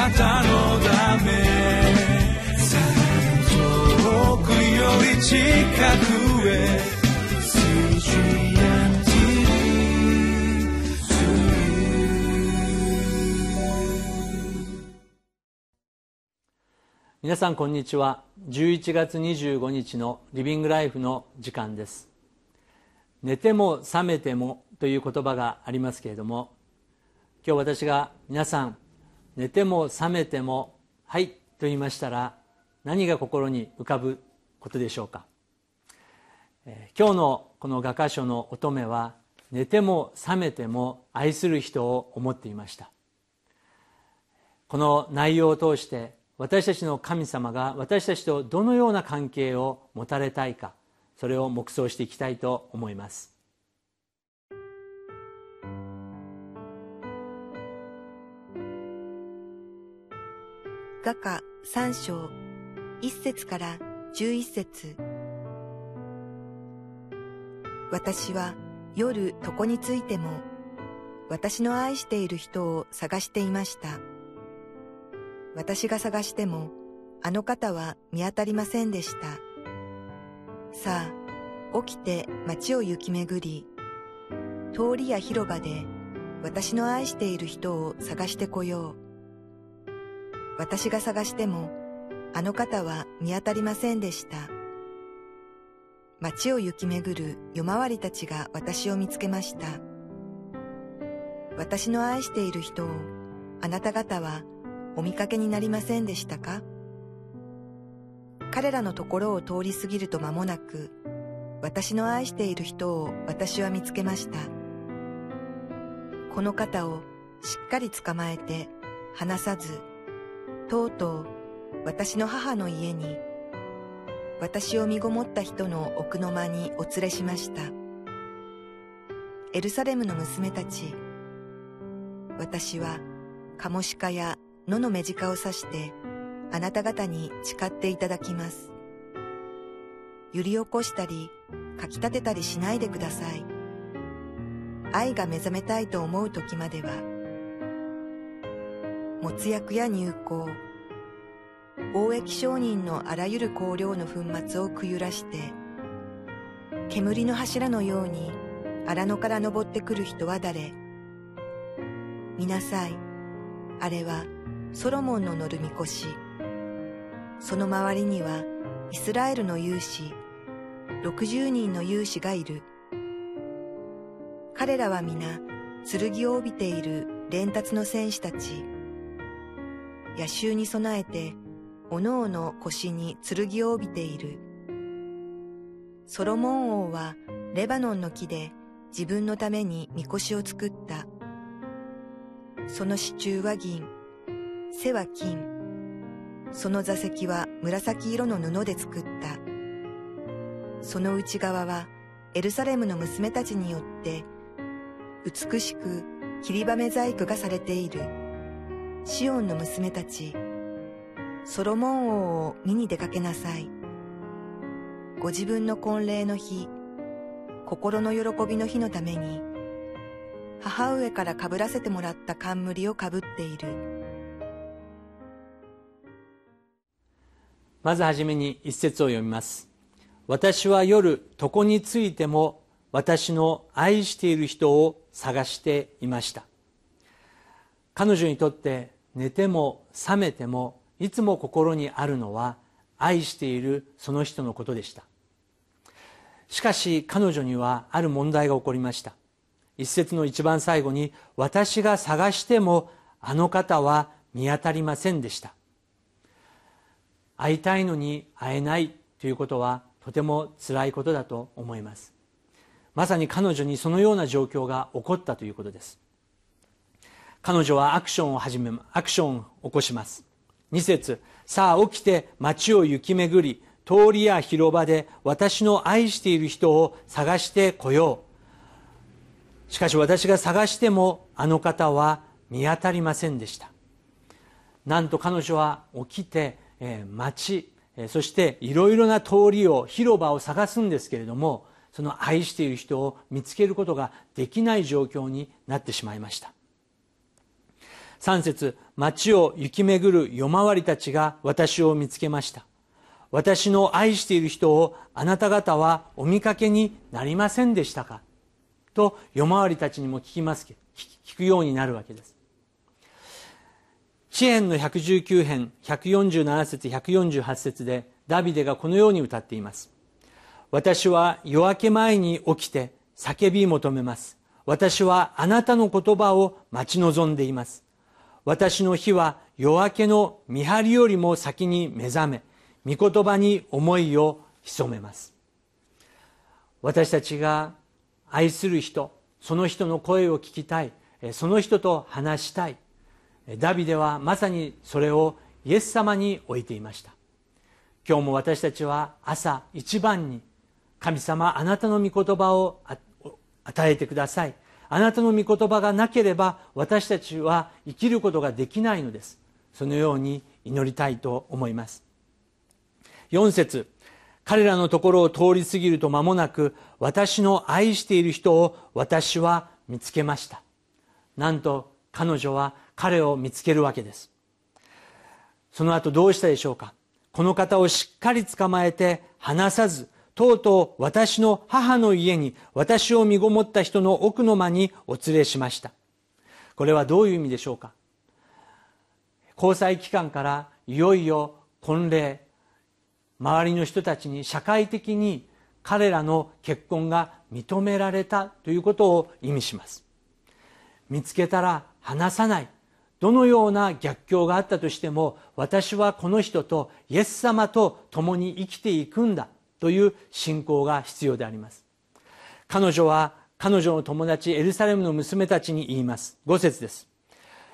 なたのため遠くより近くへ皆さんこんにちは。11月25日のリビングライフの時間です。寝ても覚めてもという言葉がありますけれども今日私が皆さん寝ても覚めてもはいと言いましたら何が心に浮かぶことでしょうか？え今日のこの画家書の乙女は寝ても覚めても愛する人を思っていました。この内容を通して私たちの神様が私たちとどのような関係を持たれたいかそれを黙想していきたいと思います。画家三章一節から十一節私は夜床についても私の愛している人を探していました。私が探しても、あの方は見当たりませんでした。さあ、起きて街を行き巡り、通りや広場で私の愛している人を探してこよう。私が探しても、あの方は見当たりませんでした。街を行き巡る夜回りたちが私を見つけました。私の愛している人をあなた方はお見かけになりませんでしたか？彼らのところを通り過ぎると間もなく、私の愛している人を私は見つけました。この方をしっかり捕まえて離さず、とうとう私の母の家に、私を身ごもった人の奥の間にお連れしました。エルサレムの娘たち、私はカモシカや野の目近を指してあなた方に誓っていただきます。揺り起こしたり、かき立てたりしないでください。愛が目覚めたいと思う時までは、もつ薬や入香、貿易商人のあらゆる香料の粉末をくゆらして、煙の柱のように荒野から登ってくる人は誰？見なさい。あれはソロモンの乗るみこしその周りにはイスラエルの勇士60人の勇士がいる。彼らは皆剣を帯びている連達の戦士たち。野襲に備えておのおの腰に剣を帯びているソロモン王はレバノンの木で自分のためにみこしを作ったその支柱は銀背は金。その座席は紫色の布で作った。その内側はエルサレムの娘たちによって美しく切りばめ細工がされている。シオンの娘たち、ソロモン王を見に出かけなさい。ご自分の婚礼の日、心の喜びの日のために、母上からかぶらせてもらった冠をかぶっている。まずはじめに一節を読みます私は夜床についても私の愛している人を探していました彼女にとって寝ても覚めてもいつも心にあるのは愛しているその人のことでした。しかし彼女にはある問題が起こりました。一節の一番最後に私が探してもあの方は見当たりませんでした。会いたいのに会えないということはとても辛いことだと思います。まさに彼女にそのような状況が起こったということです。彼女はアクションを始めアクションを起こします。2節さあ起きて街を行き巡り通りや広場で私の愛している人を探してこよう。しかし私が探してもあの方は見当たりませんでした。なんと彼女は起きて町そしていろいろな通りを広場を探すんですけれどもその愛している人を見つけることができない状況になってしまいました。3節町を行き巡る夜回りたちが私を見つけました。私の愛している人をあなた方はお見かけになりませんでしたか？と夜回りたちにも聞きます聞くようになるわけです。詩篇の119編147節148節でダビデがこのように歌っています。私は夜明け前に起きて叫び求めます。私はあなたの言葉を待ち望んでいます。私の日は夜明けの見張りよりも先に目覚め御言葉に思いを潜めます。私たちが愛する人その人の声を聞きたいその人と話したい。ダビデはまさにそれをイエス様に置いていました。今日も私たちは朝一番に神様あなたの御言葉を与えてください。あなたの御言葉がなければ私たちは生きることができないのです。そのように祈りたいと思います。4節。彼らのところを通り過ぎると間もなく私の愛している人を私は見つけました。なんと彼女は彼を見つけるわけです。その後どうしたでしょうか。この方をしっかり捕まえて離さずとうとう私の母の家に私を身ごもった人の奥の間にお連れしました。これはどういう意味でしょうか？交際期間からいよいよ婚礼周りの人たちに社会的に彼らの結婚が認められたということを意味します。見つけたら離さない。どのような逆境があったとしても私はこの人とイエス様と共に生きていくんだ。という信仰が必要であります。彼女は彼女の友達エルサレムの娘たちに言います。5節です。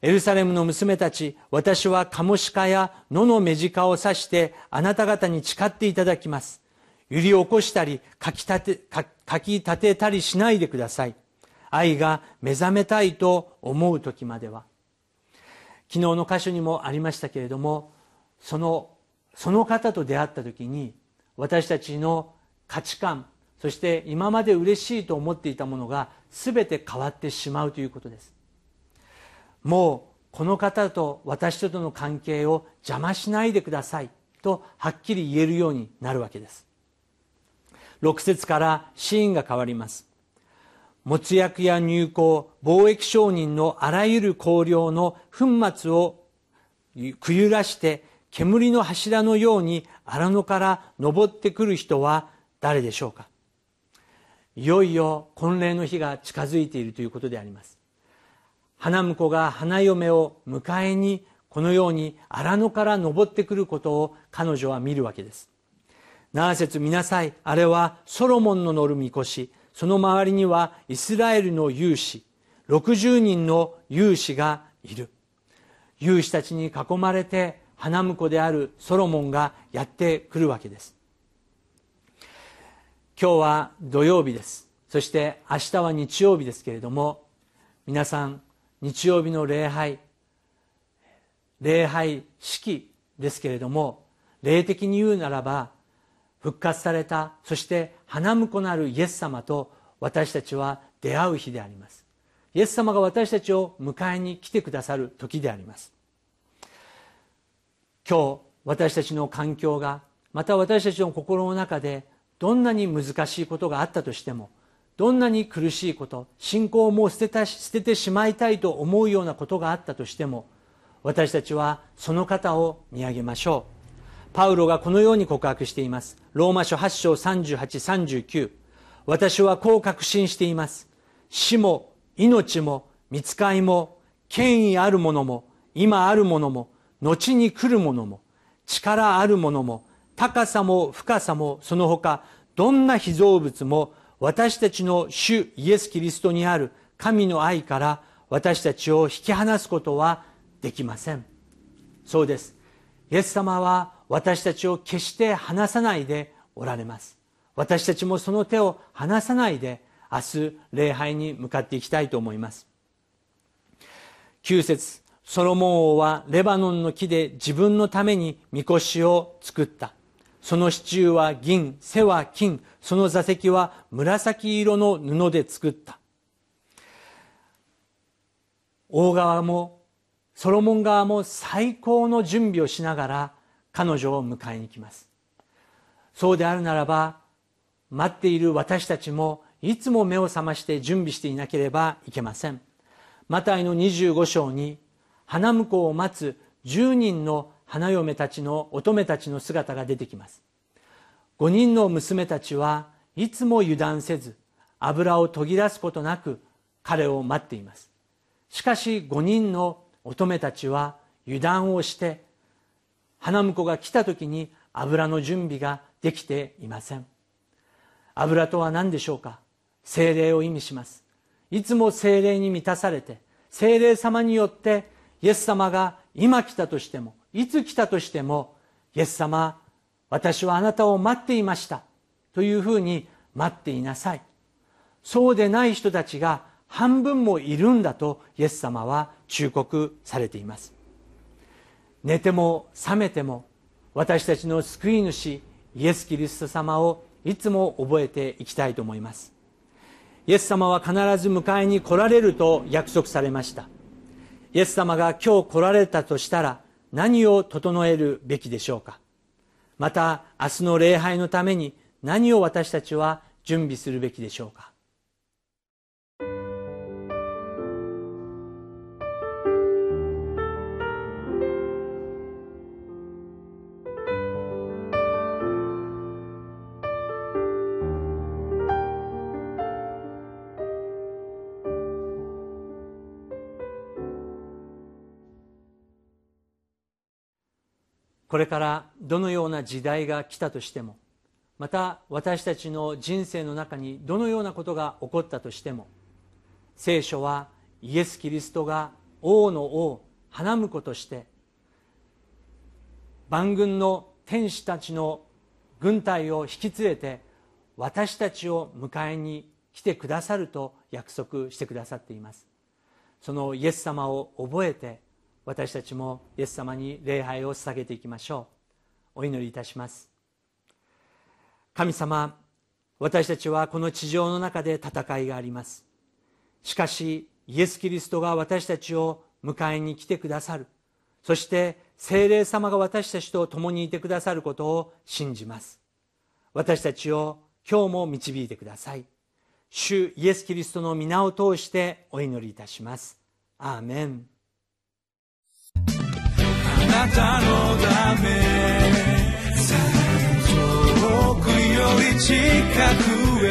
エルサレムの娘たち私はカモシカや野の目近を刺してあなた方に誓っていただきます。揺り起こしたりかきたてかき立てたりしないでください。愛が目覚めたいと思う時までは。昨日の箇所にもありましたけれどもそのその方と出会った時に私たちの価値観そして今まで嬉しいと思っていたものが全て変わってしまうということです。もうこの方と私との関係を邪魔しないでくださいとはっきり言えるようになるわけです。6節からシーンが変わります。没薬や入港貿易商人のあらゆる香料の粉末をくゆらして煙の柱のように荒野から登ってくる人は誰でしょうか？いよいよ婚礼の日が近づいているということであります。花婿が花嫁を迎えにこのように荒野から登ってくることを彼女は見るわけです。7節見なさい。あれはソロモンの乗るみこしその周りにはイスラエルの勇士。60人の勇士がいる。勇士たちに囲まれて花婿であるソロモンがやってくるわけです。今日は土曜日です。そして明日は日曜日ですけれども皆さん日曜日の礼拝礼拝式ですけれども霊的に言うならば復活されたそして花婿なるイエス様と私たちは出会う日であります。イエス様が私たちを迎えに来てくださる時であります。今日私たちの環境がまた私たちの心の中でどんなに難しいことがあったとしてもどんなに苦しいこと信仰をもう捨てた捨ててしまいたいと思うようなことがあったとしても私たちはその方を見上げましょう。パウロがこのように告白しています。ローマ書8章3839私はこう確信しています。死も命も見つかいも権威あるものも今あるものも後に来るものも力あるものも高さも深さもその他どんな被造物も私たちの主イエス・キリストにある神の愛から私たちを引き離すことはできません。そうです。イエス様は私たちを決して離さないでおられます。私たちもその手を離さないで明日礼拝に向かっていきたいと思います。9節。ソロモン王はレバノンの木で自分のためにみこしを作った。その支柱は銀背は金。その座席は紫色の布で作った。大川もソロモン側も最高の準備をしながら彼女を迎えに来ます。そうであるならば待っている私たちもいつも目を覚まして準備していなければいけません。マタイの25章に花婿を待つ10人の花嫁たちの乙女たちの姿が出てきます。5人の娘たちはいつも油断せず油を途切らすことなく彼を待っています。しかし5人の乙女たちは油断をして花婿が来た時に油の準備ができていません。油とは何でしょうか？精霊を意味します。いつも精霊に満たされて精霊様によってイエス様が今来たとしてもいつ来たとしてもイエス様私はあなたを待っていましたというふうに待っていなさい。そうでない人たちが半分もいるんだとイエス様は忠告されています。寝ても覚めても私たちの救い主イエス・キリスト様をいつも覚えていきたいと思います。イエス様は必ず迎えに来られると約束されました。イエス様が今日来られたとしたら何を整えるべきでしょうか？また明日の礼拝のために何を私たちは準備するべきでしょうか？これからどのような時代が来たとしてもまた私たちの人生の中にどのようなことが起こったとしても聖書はイエス・キリストが王の王花婿として万軍の天使たちの軍隊を引き連れて私たちを迎えに来てくださると約束してくださっています。そのイエス様を覚えて私たちもイエス様に礼拝を捧げていきましょう。お祈りいたします。神様私たちはこの地上の中で戦いがあります。しかしイエス・キリストが私たちを迎えに来てくださる。そして精霊様が私たちと共にいてくださることを信じます。私たちを今日も導いてください。主イエス・キリストの皆を通してお祈りいたします。アーメン。なたのため。遠くより近くへ。